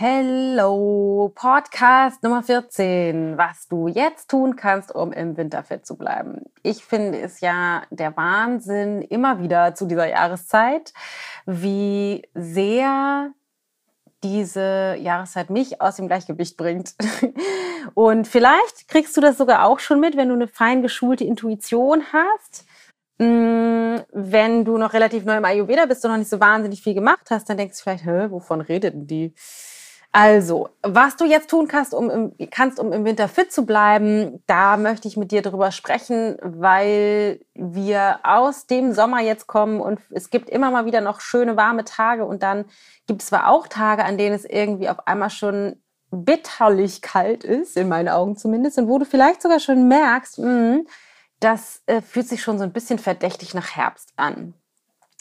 Hello, Podcast Nummer 14, was du jetzt tun kannst, um im Winter fit zu bleiben. Ich finde es ja der Wahnsinn immer wieder zu dieser Jahreszeit, wie sehr diese Jahreszeit mich aus dem Gleichgewicht bringt. Und vielleicht kriegst du das sogar auch schon mit, wenn du eine fein geschulte Intuition hast. Mm, wenn du noch relativ neu im Ayurveda bist und noch nicht so wahnsinnig viel gemacht hast, dann denkst du vielleicht, Hä, wovon redet denn die? Also, was du jetzt tun kannst, um im, kannst, um im Winter fit zu bleiben, da möchte ich mit dir drüber sprechen, weil wir aus dem Sommer jetzt kommen und es gibt immer mal wieder noch schöne warme Tage und dann gibt es zwar auch Tage, an denen es irgendwie auf einmal schon bitterlich kalt ist, in meinen Augen zumindest, und wo du vielleicht sogar schon merkst, mh, hm, das äh, fühlt sich schon so ein bisschen verdächtig nach Herbst an.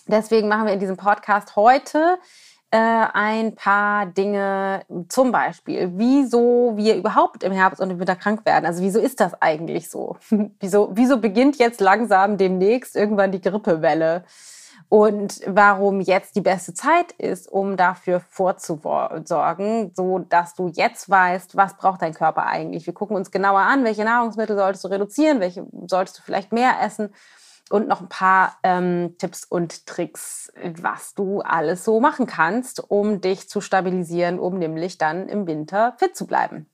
Deswegen machen wir in diesem Podcast heute äh, ein paar Dinge, zum Beispiel, wieso wir überhaupt im Herbst und im Winter krank werden. Also wieso ist das eigentlich so? wieso, wieso beginnt jetzt langsam demnächst irgendwann die Grippewelle? Und warum jetzt die beste Zeit ist, um dafür vorzusorgen, so dass du jetzt weißt, was braucht dein Körper eigentlich. Wir gucken uns genauer an, welche Nahrungsmittel solltest du reduzieren, welche solltest du vielleicht mehr essen und noch ein paar ähm, Tipps und Tricks, was du alles so machen kannst, um dich zu stabilisieren, um nämlich dann im Winter fit zu bleiben.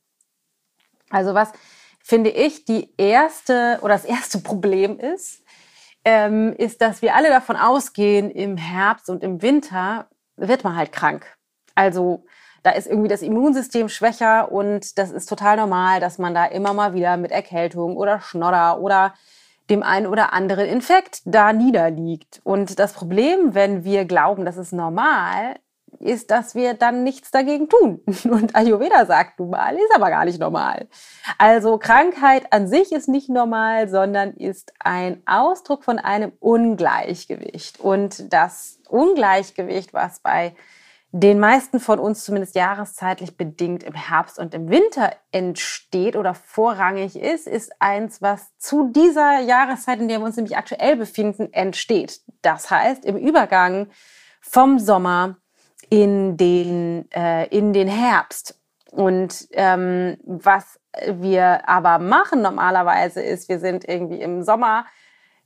Also was finde ich die erste oder das erste Problem ist, ähm, ist, dass wir alle davon ausgehen, im Herbst und im Winter wird man halt krank. Also da ist irgendwie das Immunsystem schwächer und das ist total normal, dass man da immer mal wieder mit Erkältung oder Schnodder oder dem einen oder anderen Infekt da niederliegt. Und das Problem, wenn wir glauben, das ist normal, ist, dass wir dann nichts dagegen tun. Und Ayurveda sagt nun mal, ist aber gar nicht normal. Also Krankheit an sich ist nicht normal, sondern ist ein Ausdruck von einem Ungleichgewicht. Und das Ungleichgewicht, was bei den meisten von uns zumindest jahreszeitlich bedingt im Herbst und im Winter entsteht oder vorrangig ist, ist eins, was zu dieser Jahreszeit, in der wir uns nämlich aktuell befinden, entsteht. Das heißt, im Übergang vom Sommer in den, äh, in den Herbst. Und ähm, was wir aber machen normalerweise ist, wir sind irgendwie im Sommer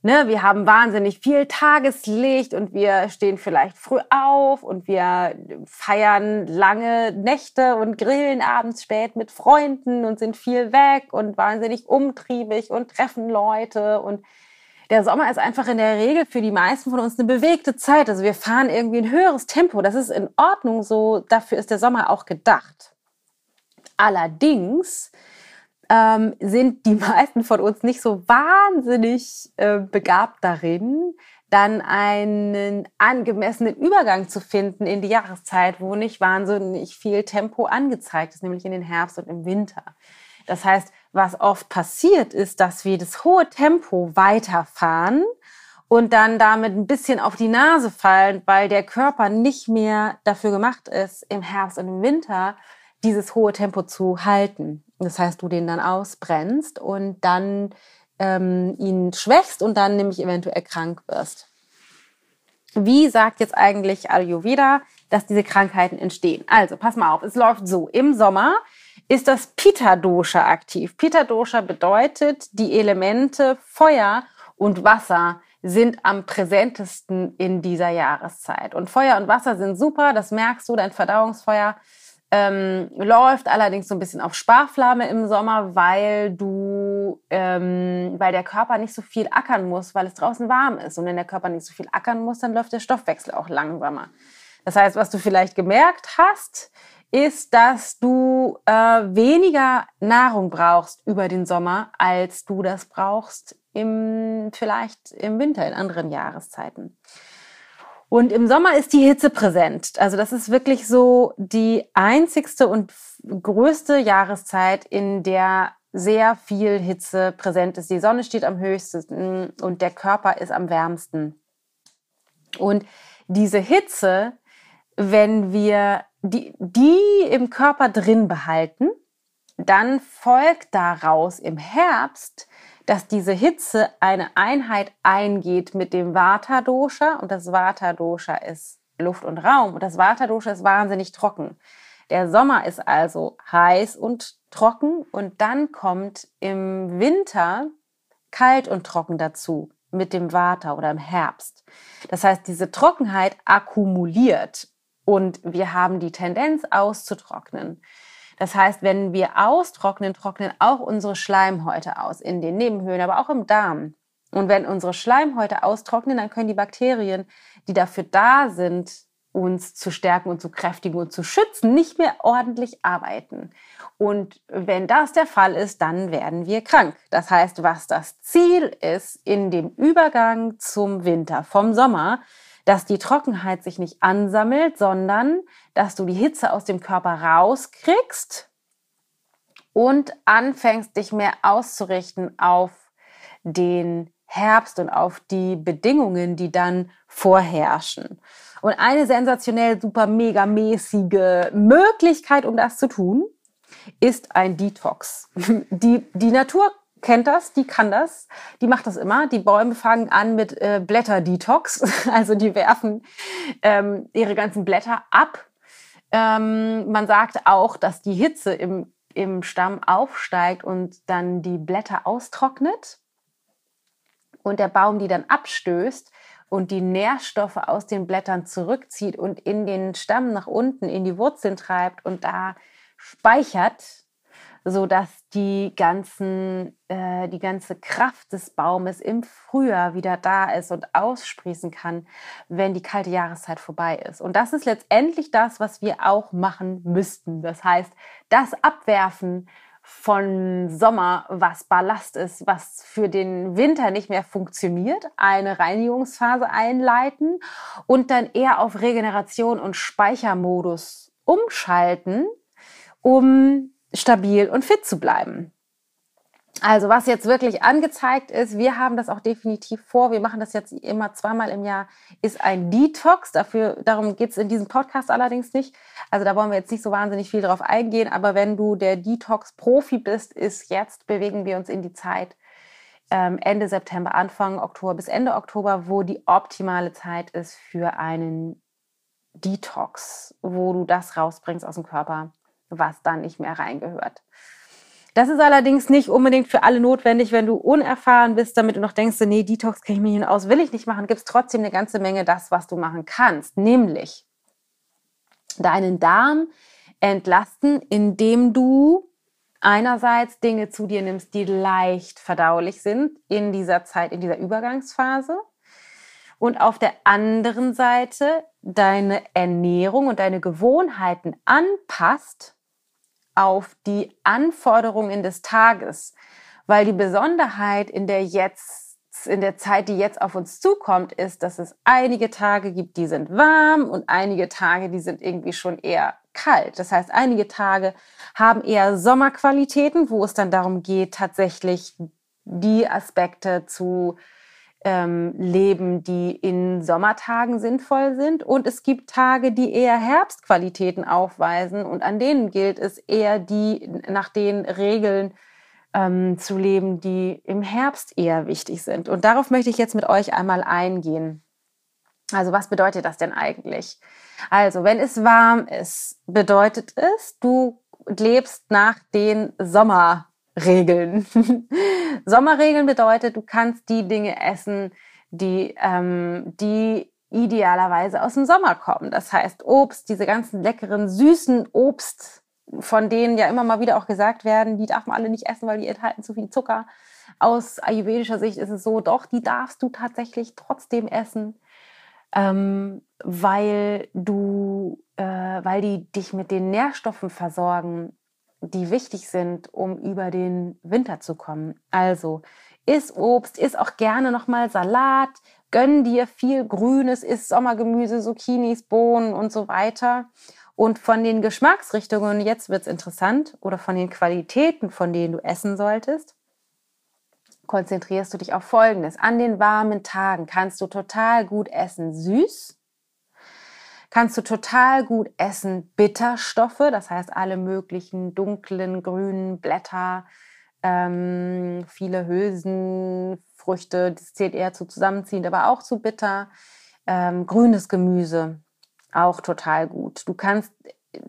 Ne, wir haben wahnsinnig viel Tageslicht und wir stehen vielleicht früh auf und wir feiern lange Nächte und grillen abends spät mit Freunden und sind viel weg und wahnsinnig umtriebig und treffen Leute und der Sommer ist einfach in der Regel für die meisten von uns eine bewegte Zeit. Also wir fahren irgendwie ein höheres Tempo. Das ist in Ordnung so. Dafür ist der Sommer auch gedacht. Allerdings ähm, sind die meisten von uns nicht so wahnsinnig äh, begabt darin, dann einen angemessenen Übergang zu finden in die Jahreszeit, wo nicht wahnsinnig viel Tempo angezeigt ist, nämlich in den Herbst und im Winter. Das heißt, was oft passiert ist, dass wir das hohe Tempo weiterfahren und dann damit ein bisschen auf die Nase fallen, weil der Körper nicht mehr dafür gemacht ist, im Herbst und im Winter dieses hohe Tempo zu halten. Das heißt, du den dann ausbrennst und dann ähm, ihn schwächst und dann nämlich eventuell krank wirst. Wie sagt jetzt eigentlich Ayurveda, dass diese Krankheiten entstehen? Also, pass mal auf, es läuft so. Im Sommer ist das Pitta-Dosha aktiv. Pitta-Dosha bedeutet, die Elemente Feuer und Wasser sind am präsentesten in dieser Jahreszeit. Und Feuer und Wasser sind super, das merkst du, dein Verdauungsfeuer ähm, läuft allerdings so ein bisschen auf Sparflamme im Sommer, weil du, ähm, weil der Körper nicht so viel ackern muss, weil es draußen warm ist. Und wenn der Körper nicht so viel ackern muss, dann läuft der Stoffwechsel auch langsamer. Das heißt, was du vielleicht gemerkt hast, ist, dass du äh, weniger Nahrung brauchst über den Sommer, als du das brauchst im, vielleicht im Winter, in anderen Jahreszeiten. Und im Sommer ist die Hitze präsent. Also das ist wirklich so die einzigste und größte Jahreszeit, in der sehr viel Hitze präsent ist. Die Sonne steht am höchsten und der Körper ist am wärmsten. Und diese Hitze, wenn wir die, die im Körper drin behalten, dann folgt daraus im Herbst, dass diese Hitze eine Einheit eingeht mit dem Vata-Dosha und das Vata-Dosha ist Luft und Raum und das Vata-Dosha ist wahnsinnig trocken. Der Sommer ist also heiß und trocken und dann kommt im Winter kalt und trocken dazu mit dem Vata oder im Herbst. Das heißt, diese Trockenheit akkumuliert und wir haben die Tendenz auszutrocknen. Das heißt, wenn wir austrocknen, trocknen auch unsere Schleimhäute aus in den Nebenhöhlen, aber auch im Darm. Und wenn unsere Schleimhäute austrocknen, dann können die Bakterien, die dafür da sind, uns zu stärken und zu kräftigen und zu schützen, nicht mehr ordentlich arbeiten. Und wenn das der Fall ist, dann werden wir krank. Das heißt, was das Ziel ist in dem Übergang zum Winter, vom Sommer, dass die Trockenheit sich nicht ansammelt, sondern dass du die Hitze aus dem Körper rauskriegst und anfängst, dich mehr auszurichten auf den Herbst und auf die Bedingungen, die dann vorherrschen. Und eine sensationell super mega mäßige Möglichkeit, um das zu tun, ist ein Detox. Die, die Natur kennt das, die kann das, die macht das immer. Die Bäume fangen an mit äh, Blätterdetox, also die werfen ähm, ihre ganzen Blätter ab. Ähm, man sagt auch, dass die Hitze im, im Stamm aufsteigt und dann die Blätter austrocknet und der Baum die dann abstößt und die Nährstoffe aus den Blättern zurückzieht und in den Stamm nach unten in die Wurzeln treibt und da speichert so dass die ganzen, äh, die ganze Kraft des Baumes im Frühjahr wieder da ist und aussprießen kann, wenn die kalte Jahreszeit vorbei ist. Und das ist letztendlich das, was wir auch machen müssten. Das heißt, das Abwerfen von Sommer, was Ballast ist, was für den Winter nicht mehr funktioniert, eine Reinigungsphase einleiten und dann eher auf Regeneration und Speichermodus umschalten, um stabil und fit zu bleiben. Also was jetzt wirklich angezeigt ist, wir haben das auch definitiv vor, wir machen das jetzt immer zweimal im Jahr, ist ein Detox. Dafür, darum geht es in diesem Podcast allerdings nicht. Also da wollen wir jetzt nicht so wahnsinnig viel drauf eingehen. Aber wenn du der Detox-Profi bist, ist jetzt, bewegen wir uns in die Zeit ähm, Ende September, Anfang Oktober bis Ende Oktober, wo die optimale Zeit ist für einen Detox, wo du das rausbringst aus dem Körper, was da nicht mehr reingehört. Das ist allerdings nicht unbedingt für alle notwendig, wenn du unerfahren bist, damit du noch denkst, nee, Detox kenne ich mich aus, will ich nicht machen, gibt es trotzdem eine ganze Menge das, was du machen kannst, nämlich deinen Darm entlasten, indem du einerseits Dinge zu dir nimmst, die leicht verdaulich sind in dieser Zeit, in dieser Übergangsphase und auf der anderen Seite deine Ernährung und deine Gewohnheiten anpasst, auf die Anforderungen des Tages, weil die Besonderheit in der jetzt in der Zeit, die jetzt auf uns zukommt, ist, dass es einige Tage gibt, die sind warm und einige Tage, die sind irgendwie schon eher kalt. Das heißt, einige Tage haben eher Sommerqualitäten, wo es dann darum geht, tatsächlich die Aspekte zu ähm, leben, die in Sommertagen sinnvoll sind. Und es gibt Tage, die eher Herbstqualitäten aufweisen. Und an denen gilt es eher, die nach den Regeln ähm, zu leben, die im Herbst eher wichtig sind. Und darauf möchte ich jetzt mit euch einmal eingehen. Also was bedeutet das denn eigentlich? Also wenn es warm ist, bedeutet es, du lebst nach den Sommer Regeln. Sommerregeln bedeutet, du kannst die Dinge essen, die, ähm, die idealerweise aus dem Sommer kommen. Das heißt Obst, diese ganzen leckeren, süßen Obst, von denen ja immer mal wieder auch gesagt werden, die darf man alle nicht essen, weil die enthalten zu viel Zucker. Aus ayurvedischer Sicht ist es so, doch, die darfst du tatsächlich trotzdem essen, ähm, weil du, äh, weil die dich mit den Nährstoffen versorgen, die wichtig sind, um über den Winter zu kommen. Also iss Obst, iss auch gerne nochmal Salat, gönn dir viel Grünes, iss Sommergemüse, Zucchinis, Bohnen und so weiter. Und von den Geschmacksrichtungen, jetzt wird es interessant, oder von den Qualitäten, von denen du essen solltest, konzentrierst du dich auf Folgendes. An den warmen Tagen kannst du total gut essen süß, kannst du total gut essen Bitterstoffe, das heißt alle möglichen dunklen, grünen Blätter, ähm, viele Hülsenfrüchte, das zählt eher zu zusammenziehend, aber auch zu bitter. Ähm, grünes Gemüse, auch total gut. Du kannst äh,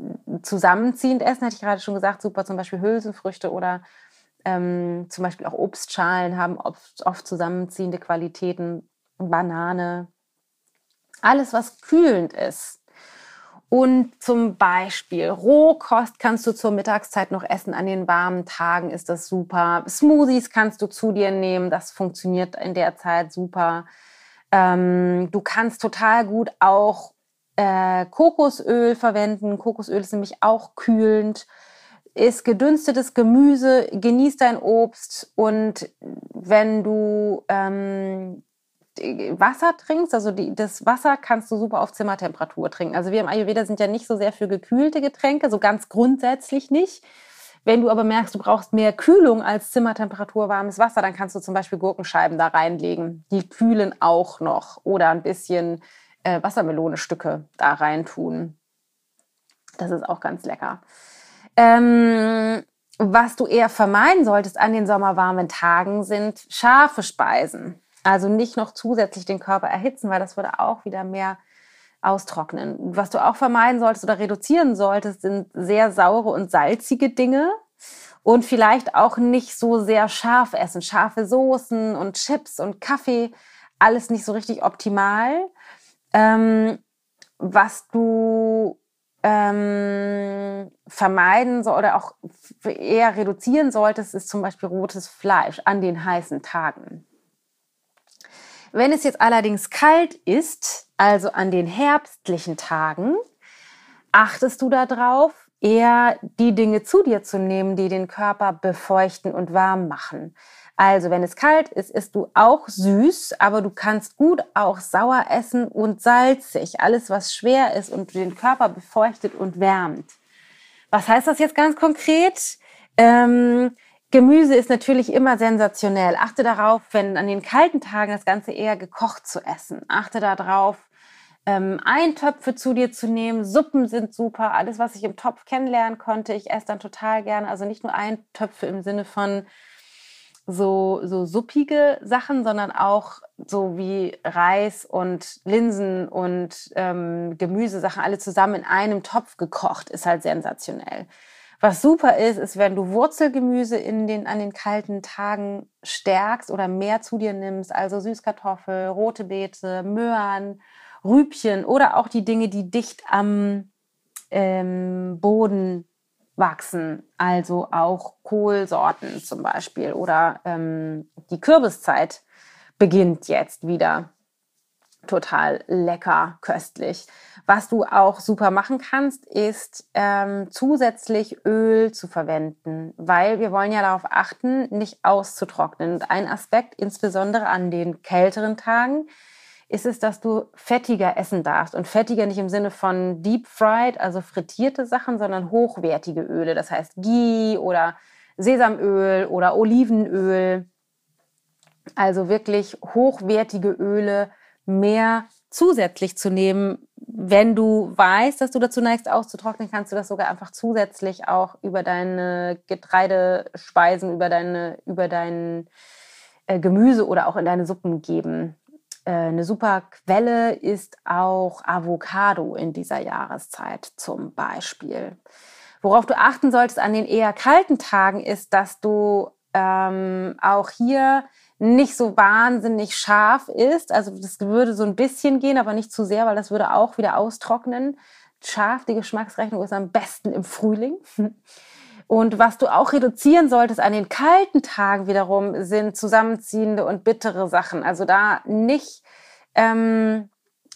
zusammenziehend essen, hatte ich gerade schon gesagt, super zum Beispiel Hülsenfrüchte oder ähm, zum Beispiel auch Obstschalen haben oft, oft zusammenziehende Qualitäten, Banane, alles was kühlend ist. Und zum Beispiel Rohkost kannst du zur Mittagszeit noch essen. An den warmen Tagen ist das super. Smoothies kannst du zu dir nehmen. Das funktioniert in der Zeit super. Ähm, du kannst total gut auch äh, Kokosöl verwenden. Kokosöl ist nämlich auch kühlend. Ist gedünstetes Gemüse, genieß dein Obst und wenn du ähm, Wasser trinkst, also die, das Wasser kannst du super auf Zimmertemperatur trinken. Also wir im Ayurveda sind ja nicht so sehr für gekühlte Getränke, so ganz grundsätzlich nicht. Wenn du aber merkst, du brauchst mehr Kühlung als Zimmertemperatur warmes Wasser, dann kannst du zum Beispiel Gurkenscheiben da reinlegen. Die kühlen auch noch. Oder ein bisschen äh, Wassermelonestücke da reintun. Das ist auch ganz lecker. Ähm, was du eher vermeiden solltest an den sommerwarmen Tagen sind scharfe Speisen. Also nicht noch zusätzlich den Körper erhitzen, weil das würde auch wieder mehr austrocknen. Was du auch vermeiden solltest oder reduzieren solltest, sind sehr saure und salzige Dinge und vielleicht auch nicht so sehr scharf essen. Scharfe Soßen und Chips und Kaffee, alles nicht so richtig optimal. Ähm, was du ähm, vermeiden so, oder auch eher reduzieren solltest, ist zum Beispiel rotes Fleisch an den heißen Tagen. Wenn es jetzt allerdings kalt ist, also an den herbstlichen Tagen, achtest du darauf, eher die Dinge zu dir zu nehmen, die den Körper befeuchten und warm machen. Also, wenn es kalt ist, isst du auch süß, aber du kannst gut auch sauer essen und salzig. Alles, was schwer ist und den Körper befeuchtet und wärmt. Was heißt das jetzt ganz konkret? Ähm, Gemüse ist natürlich immer sensationell. Achte darauf, wenn an den kalten Tagen das Ganze eher gekocht zu essen. Achte darauf, ähm, Eintöpfe zu dir zu nehmen. Suppen sind super. Alles, was ich im Topf kennenlernen konnte, ich esse dann total gerne. Also nicht nur Eintöpfe im Sinne von so, so suppige Sachen, sondern auch so wie Reis und Linsen und ähm, Gemüsesachen alle zusammen in einem Topf gekocht, ist halt sensationell. Was super ist, ist, wenn du Wurzelgemüse in den, an den kalten Tagen stärkst oder mehr zu dir nimmst, also Süßkartoffel, rote Beete, Möhren, Rübchen oder auch die Dinge, die dicht am ähm, Boden wachsen, also auch Kohlsorten zum Beispiel oder ähm, die Kürbiszeit beginnt jetzt wieder total lecker, köstlich. Was du auch super machen kannst, ist ähm, zusätzlich Öl zu verwenden, weil wir wollen ja darauf achten, nicht auszutrocknen. Und ein Aspekt, insbesondere an den kälteren Tagen, ist es, dass du fettiger essen darfst. Und fettiger nicht im Sinne von deep fried, also frittierte Sachen, sondern hochwertige Öle. Das heißt Ghee oder Sesamöl oder Olivenöl. Also wirklich hochwertige Öle, mehr zusätzlich zu nehmen. Wenn du weißt, dass du dazu neigst, auszutrocknen, kannst du das sogar einfach zusätzlich auch über deine Getreidespeisen, über deine, über dein äh, Gemüse oder auch in deine Suppen geben. Äh, eine super Quelle ist auch Avocado in dieser Jahreszeit zum Beispiel. Worauf du achten solltest an den eher kalten Tagen ist, dass du ähm, auch hier nicht so wahnsinnig scharf ist. Also das würde so ein bisschen gehen, aber nicht zu sehr, weil das würde auch wieder austrocknen. Scharf, die Geschmacksrechnung ist am besten im Frühling. Und was du auch reduzieren solltest an den kalten Tagen wiederum, sind zusammenziehende und bittere Sachen. Also da nicht, ähm,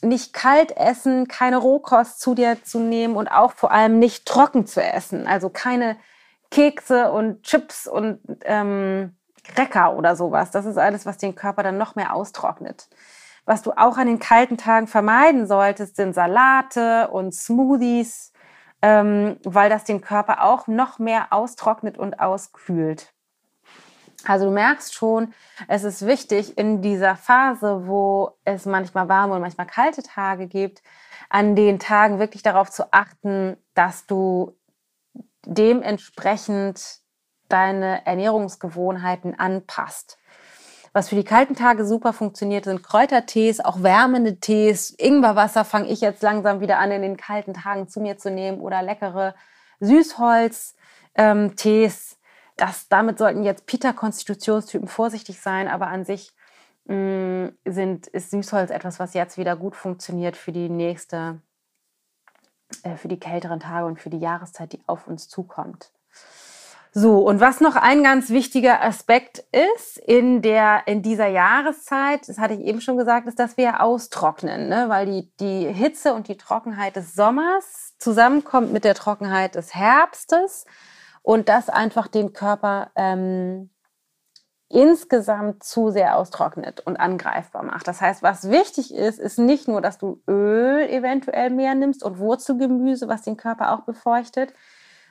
nicht kalt essen, keine Rohkost zu dir zu nehmen und auch vor allem nicht trocken zu essen. Also keine Kekse und Chips und ähm, Cracker oder sowas. Das ist alles, was den Körper dann noch mehr austrocknet. Was du auch an den kalten Tagen vermeiden solltest, sind Salate und Smoothies. ähm, weil das den Körper auch noch mehr austrocknet und auskühlt. Also du merkst schon, es ist wichtig in dieser Phase, wo es manchmal warme und manchmal kalte Tage gibt, an den Tagen wirklich darauf zu achten, dass du dementsprechend deine Ernährungsgewohnheiten anpasst. Was für die kalten Tage super funktioniert, sind Kräutertees, auch wärmende Tees. Ingwerwasser fange ich jetzt langsam wieder an, in den kalten Tagen zu mir zu nehmen oder leckere Süßholz-Tees. Ähm, das, damit sollten jetzt Pita-Konstitutionstypen vorsichtig sein, aber an sich mh, mm, sind, ist Süßholz etwas, was jetzt wieder gut funktioniert für die nächste, äh, für die kälteren Tage und für die Jahreszeit, die auf uns zukommt. So, und was noch ein ganz wichtiger Aspekt ist in, der, in dieser Jahreszeit, das hatte ich eben schon gesagt, ist, dass wir austrocknen, ne? weil die, die Hitze und die Trockenheit des Sommers zusammenkommt mit der Trockenheit des Herbstes und das einfach den Körper ähm, insgesamt zu sehr austrocknet und angreifbar macht. Das heißt, was wichtig ist, ist nicht nur, dass du Öl eventuell mehr nimmst und Wurzelgemüse, was den Körper auch befeuchtet,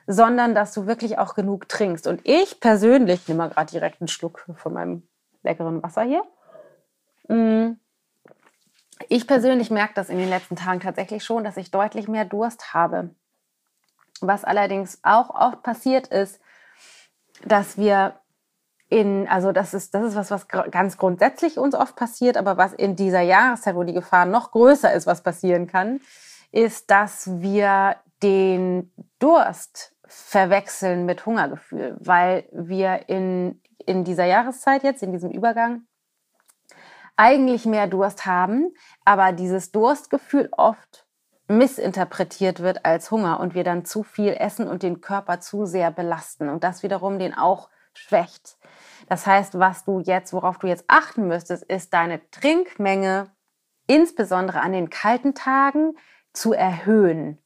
sondern dass du wirklich auch genug trinkst. Und ich persönlich nehme mal gerade direkt einen Schluck von meinem leckeren Wasser hier. Mm. Ich persönlich merke das in den letzten Tagen tatsächlich schon, dass ich deutlich mehr Durst habe. Was allerdings auch oft passiert ist, dass wir in, also das ist, das ist was, was ganz grundsätzlich uns oft passiert, aber was in dieser Jahreszeit, wo die Gefahr noch größer ist, was passieren kann, ist, dass wir den Durst verwechseln mit Hungergefühl, weil wir in, in dieser Jahreszeit jetzt, in diesem Übergang, eigentlich mehr Durst haben, aber dieses Durstgefühl oft missinterpretiert wird als Hunger und wir dann zu viel essen und den Körper zu sehr belasten und das wiederum den auch schwächt. Das heißt, was du jetzt, worauf du jetzt achten müsstest, ist deine Trinkmenge insbesondere an den kalten Tagen zu erhöhen.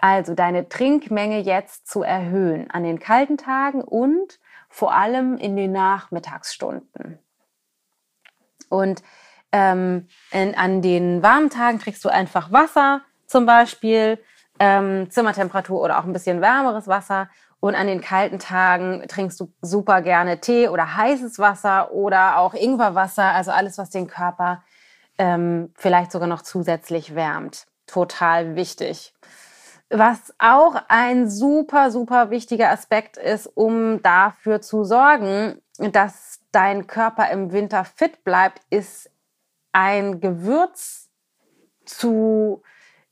Also deine Trinkmenge jetzt zu erhöhen an den kalten Tagen und vor allem in den Nachmittagsstunden. Und ähm, in, an den warmen Tagen trinkst du einfach Wasser zum Beispiel, ähm, Zimmertemperatur oder auch ein bisschen wärmeres Wasser. Und an den kalten Tagen trinkst du super gerne Tee oder heißes Wasser oder auch Ingwerwasser, also alles, was den Körper ähm, vielleicht sogar noch zusätzlich wärmt. Total wichtig. Was auch ein super, super wichtiger Aspekt ist, um dafür zu sorgen, dass dein Körper im Winter fit bleibt, ist ein Gewürz zu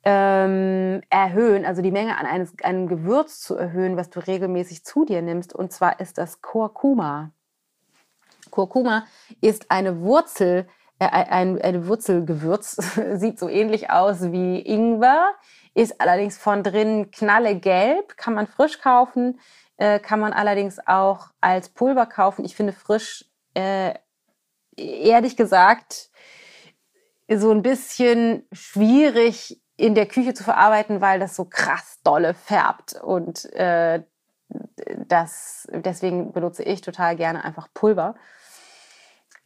ähm, erhöhen, also die Menge an eines, einem Gewürz zu erhöhen, was du regelmäßig zu dir nimmst. Und zwar ist das Kurkuma. Kurkuma ist eine Wurzel, äh, ein, ein Wurzelgewürz, sieht so ähnlich aus wie Ingwer, ist allerdings von drin knallegelb, kann man frisch kaufen, äh, kann man allerdings auch als Pulver kaufen. Ich finde frisch, äh, ehrlich gesagt, so ein bisschen schwierig in der Küche zu verarbeiten, weil das so krass dolle färbt und äh, das, deswegen benutze ich total gerne einfach Pulver.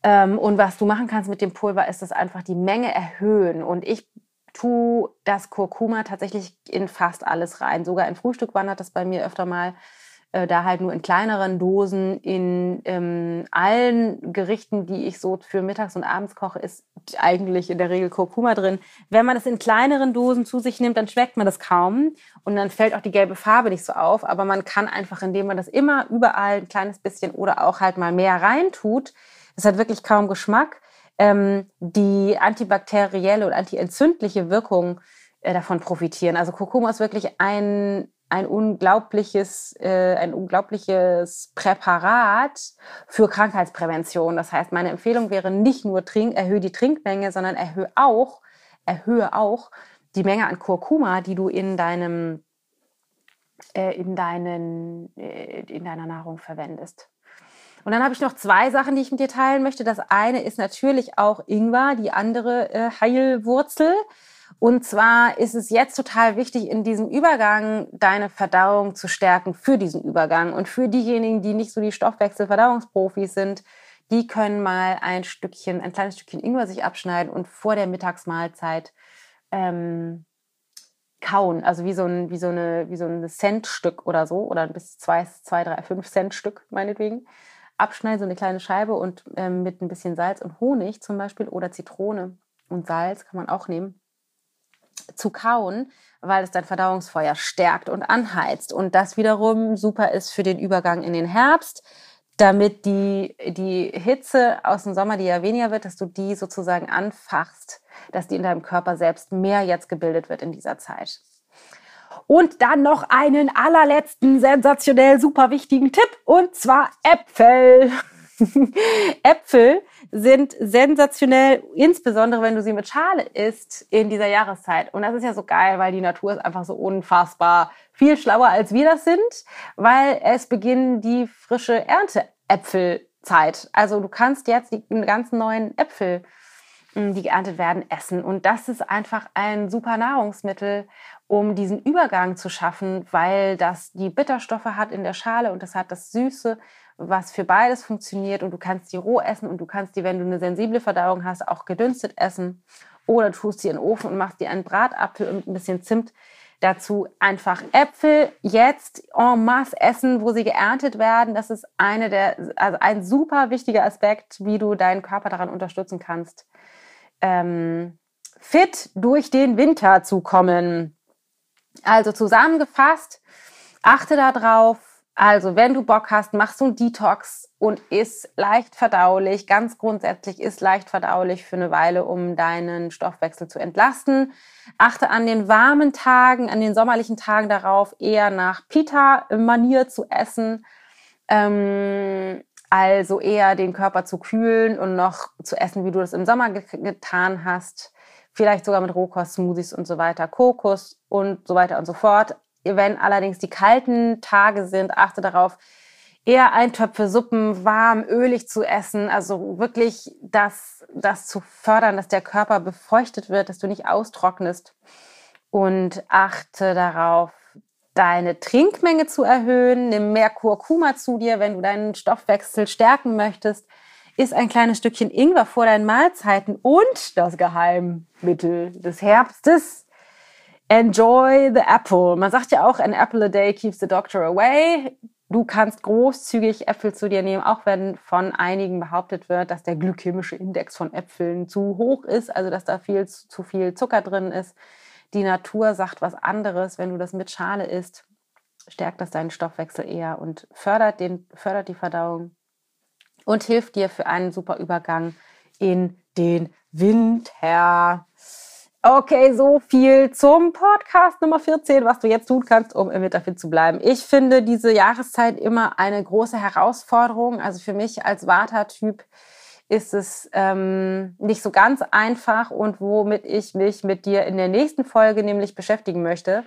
Ähm, und was du machen kannst mit dem Pulver, ist das einfach die Menge erhöhen. Und ich tue das Kurkuma tatsächlich in fast alles rein. Sogar in Frühstück wandert das bei mir öfter mal. Äh, da halt nur in kleineren Dosen. In ähm, allen Gerichten, die ich so für mittags und abends koche, ist eigentlich in der Regel Kurkuma drin. Wenn man das in kleineren Dosen zu sich nimmt, dann schmeckt man das kaum und dann fällt auch die gelbe Farbe nicht so auf. Aber man kann einfach, indem man das immer überall ein kleines bisschen oder auch halt mal mehr reintut, das hat wirklich kaum Geschmack ähm, die antibakterielle und antientzündliche Wirkung äh, davon profitieren. Also Kurkuma ist wirklich ein, ein unglaubliches, äh, ein unglaubliches Präparat für Krankheitsprävention. Das heißt, meine Empfehlung wäre nicht nur trink, erhöhe die Trinkmenge, sondern erhöhe auch, erhöhe auch die Menge an Kurkuma, die du in deinem äh, in, deinen, äh, in deiner Nahrung verwendest. Und dann habe ich noch zwei Sachen, die ich mit dir teilen möchte. Das eine ist natürlich auch Ingwer, die andere äh, Heilwurzel. Und zwar ist es jetzt total wichtig, in diesem Übergang deine Verdauung zu stärken für diesen Übergang. Und für diejenigen, die nicht so die Stoffwechselverdauungsprofis sind, die können mal ein Stückchen, ein kleines Stückchen Ingwer sich abschneiden und vor der Mittagsmahlzeit ähm, kauen, also wie so ein, wie so eine, wie so ein Centstück oder so, oder bis zwei, zwei, drei, fünf Cent Stück meinetwegen. Abschneiden, so eine kleine Scheibe und ähm, mit ein bisschen Salz und Honig zum Beispiel oder Zitrone und Salz kann man auch nehmen, zu kauen, weil es dein Verdauungsfeuer stärkt und anheizt. Und das wiederum super ist für den Übergang in den Herbst, damit die, die Hitze aus dem Sommer, die ja weniger wird, dass du die sozusagen anfachst, dass die in deinem Körper selbst mehr jetzt gebildet wird in dieser Zeit. Und dann noch einen allerletzten sensationell super wichtigen Tipp und zwar Äpfel. Äpfel sind sensationell, insbesondere wenn du sie mit Schale isst in dieser Jahreszeit. Und das ist ja so geil, weil die Natur ist einfach so unfassbar viel schlauer als wir das sind, weil es beginnen die frische Ernteäpfelzeit. Also du kannst jetzt die ganzen neuen Äpfel hm, die geerntet werden, essen. Und das ist einfach ein super Nahrungsmittel, um diesen Übergang zu schaffen, weil das die Bitterstoffe hat in der Schale und das hat das Süße was für beides funktioniert und du kannst die roh essen und du kannst die, wenn du eine sensible Verdauung hast, auch gedünstet essen oder du tust sie in den Ofen und machst dir einen Bratapfel und ein bisschen Zimt dazu. Einfach Äpfel jetzt en masse essen, wo sie geerntet werden. Das ist eine der, also ein super wichtiger Aspekt, wie du deinen Körper daran unterstützen kannst, ähm, fit durch den Winter zu kommen. Also zusammengefasst, achte darauf, also, wenn du Bock hast, machst du einen Detox und ist leicht verdaulich. Ganz grundsätzlich ist leicht verdaulich für eine Weile, um deinen Stoffwechsel zu entlasten. Achte an den warmen Tagen, an den sommerlichen Tagen darauf, eher nach Pita-Manier zu essen. Ähm, also eher den Körper zu kühlen und noch zu essen, wie du das im Sommer ge getan hast. Vielleicht sogar mit Rohkost-Smoothies und so weiter, Kokos und so weiter und so fort. Wenn allerdings die kalten Tage sind, achte darauf, eher Eintöpfe, Suppen warm, ölig zu essen. Also wirklich das, das zu fördern, dass der Körper befeuchtet wird, dass du nicht austrocknest. Und achte darauf, deine Trinkmenge zu erhöhen. Nimm mehr Kurkuma zu dir, wenn du deinen Stoffwechsel stärken möchtest. Iss ein kleines Stückchen Ingwer vor deinen Mahlzeiten und das Geheimmittel des Herbstes Enjoy the apple. Man sagt ja auch, an apple a day keeps the doctor away. Du kannst großzügig Äpfel zu dir nehmen, auch wenn von einigen behauptet wird, dass der glykämische Index von Äpfeln zu hoch ist, also dass da viel zu viel Zucker drin ist. Die Natur sagt was anderes. Wenn du das mit Schale isst, stärkt das deinen Stoffwechsel eher und fördert, den, fördert die Verdauung und hilft dir für einen super Übergang in den Winter. Okay, so viel zum Podcast Nummer 14, was du jetzt tun kannst, um im Winter fit zu bleiben. Ich finde diese Jahreszeit immer eine große Herausforderung. Also für mich als Vata-Typ ist es ähm, nicht so ganz einfach und womit ich mich mit dir in der nächsten Folge nämlich beschäftigen möchte,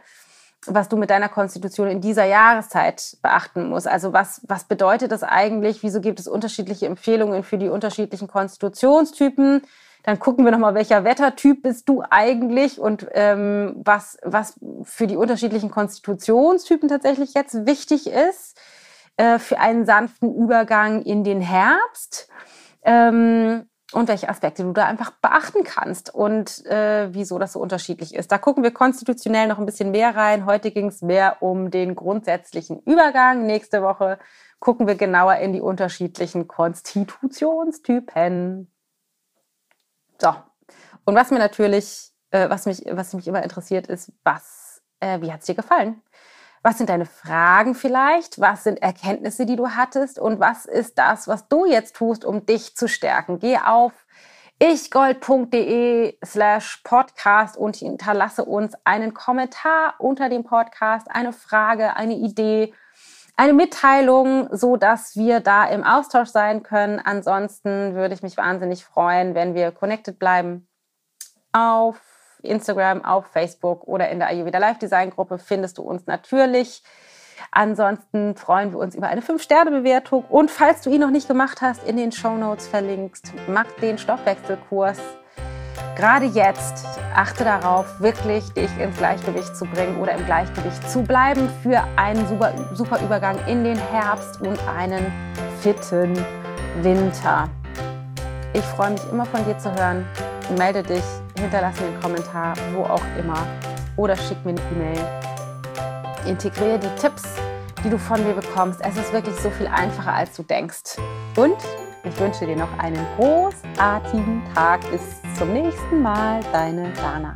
was du mit deiner Konstitution in dieser Jahreszeit beachten musst. Also was, was bedeutet das eigentlich? Wieso gibt es unterschiedliche Empfehlungen für die unterschiedlichen Konstitutionstypen? Dann gucken wir nochmal, welcher Wettertyp bist du eigentlich und ähm, was, was für die unterschiedlichen Konstitutionstypen tatsächlich jetzt wichtig ist äh, für einen sanften Übergang in den Herbst. Ähm, und welche Aspekte du da einfach beachten kannst und äh, wieso das so unterschiedlich ist. Da gucken wir konstitutionell noch ein bisschen mehr rein. Heute ging es mehr um den grundsätzlichen Übergang. Nächste Woche gucken wir genauer in die unterschiedlichen Konstitutionstypen. So. Und was mir natürlich, äh, was, mich, was mich immer interessiert, ist, was, äh, wie hat es dir gefallen? Was sind deine Fragen vielleicht? Was sind Erkenntnisse, die du hattest? Und was ist das, was du jetzt tust, um dich zu stärken? Geh auf ichgold.de slash podcast und hinterlasse uns einen Kommentar unter dem Podcast, eine Frage, eine Idee, eine Mitteilung, so dass wir da im Austausch sein können. Ansonsten würde ich mich wahnsinnig freuen, wenn wir connected bleiben. Auf Instagram, auf Facebook oder in der Ayurveda Live Design Gruppe findest du uns natürlich. Ansonsten freuen wir uns über eine 5-Sterne-Bewertung. Und falls du ihn noch nicht gemacht hast, in den Show Notes verlinkst, mach den Stoffwechselkurs gerade jetzt achte darauf, wirklich dich ins Gleichgewicht zu bringen oder im Gleichgewicht zu bleiben für einen super, super Übergang in den Herbst und einen fitten Winter. Ich freue mich immer von dir zu hören. Melde dich, hinterlasse einen Kommentar, wo auch immer. oder schick mir eine E-Mail. Integriere die Tipps, die du von mir bekommst. Es ist wirklich so viel einfacher, als du denkst. Und ich wünsche dir noch einen großartigen Tag. Bis zum nächsten Mal, deine Dana.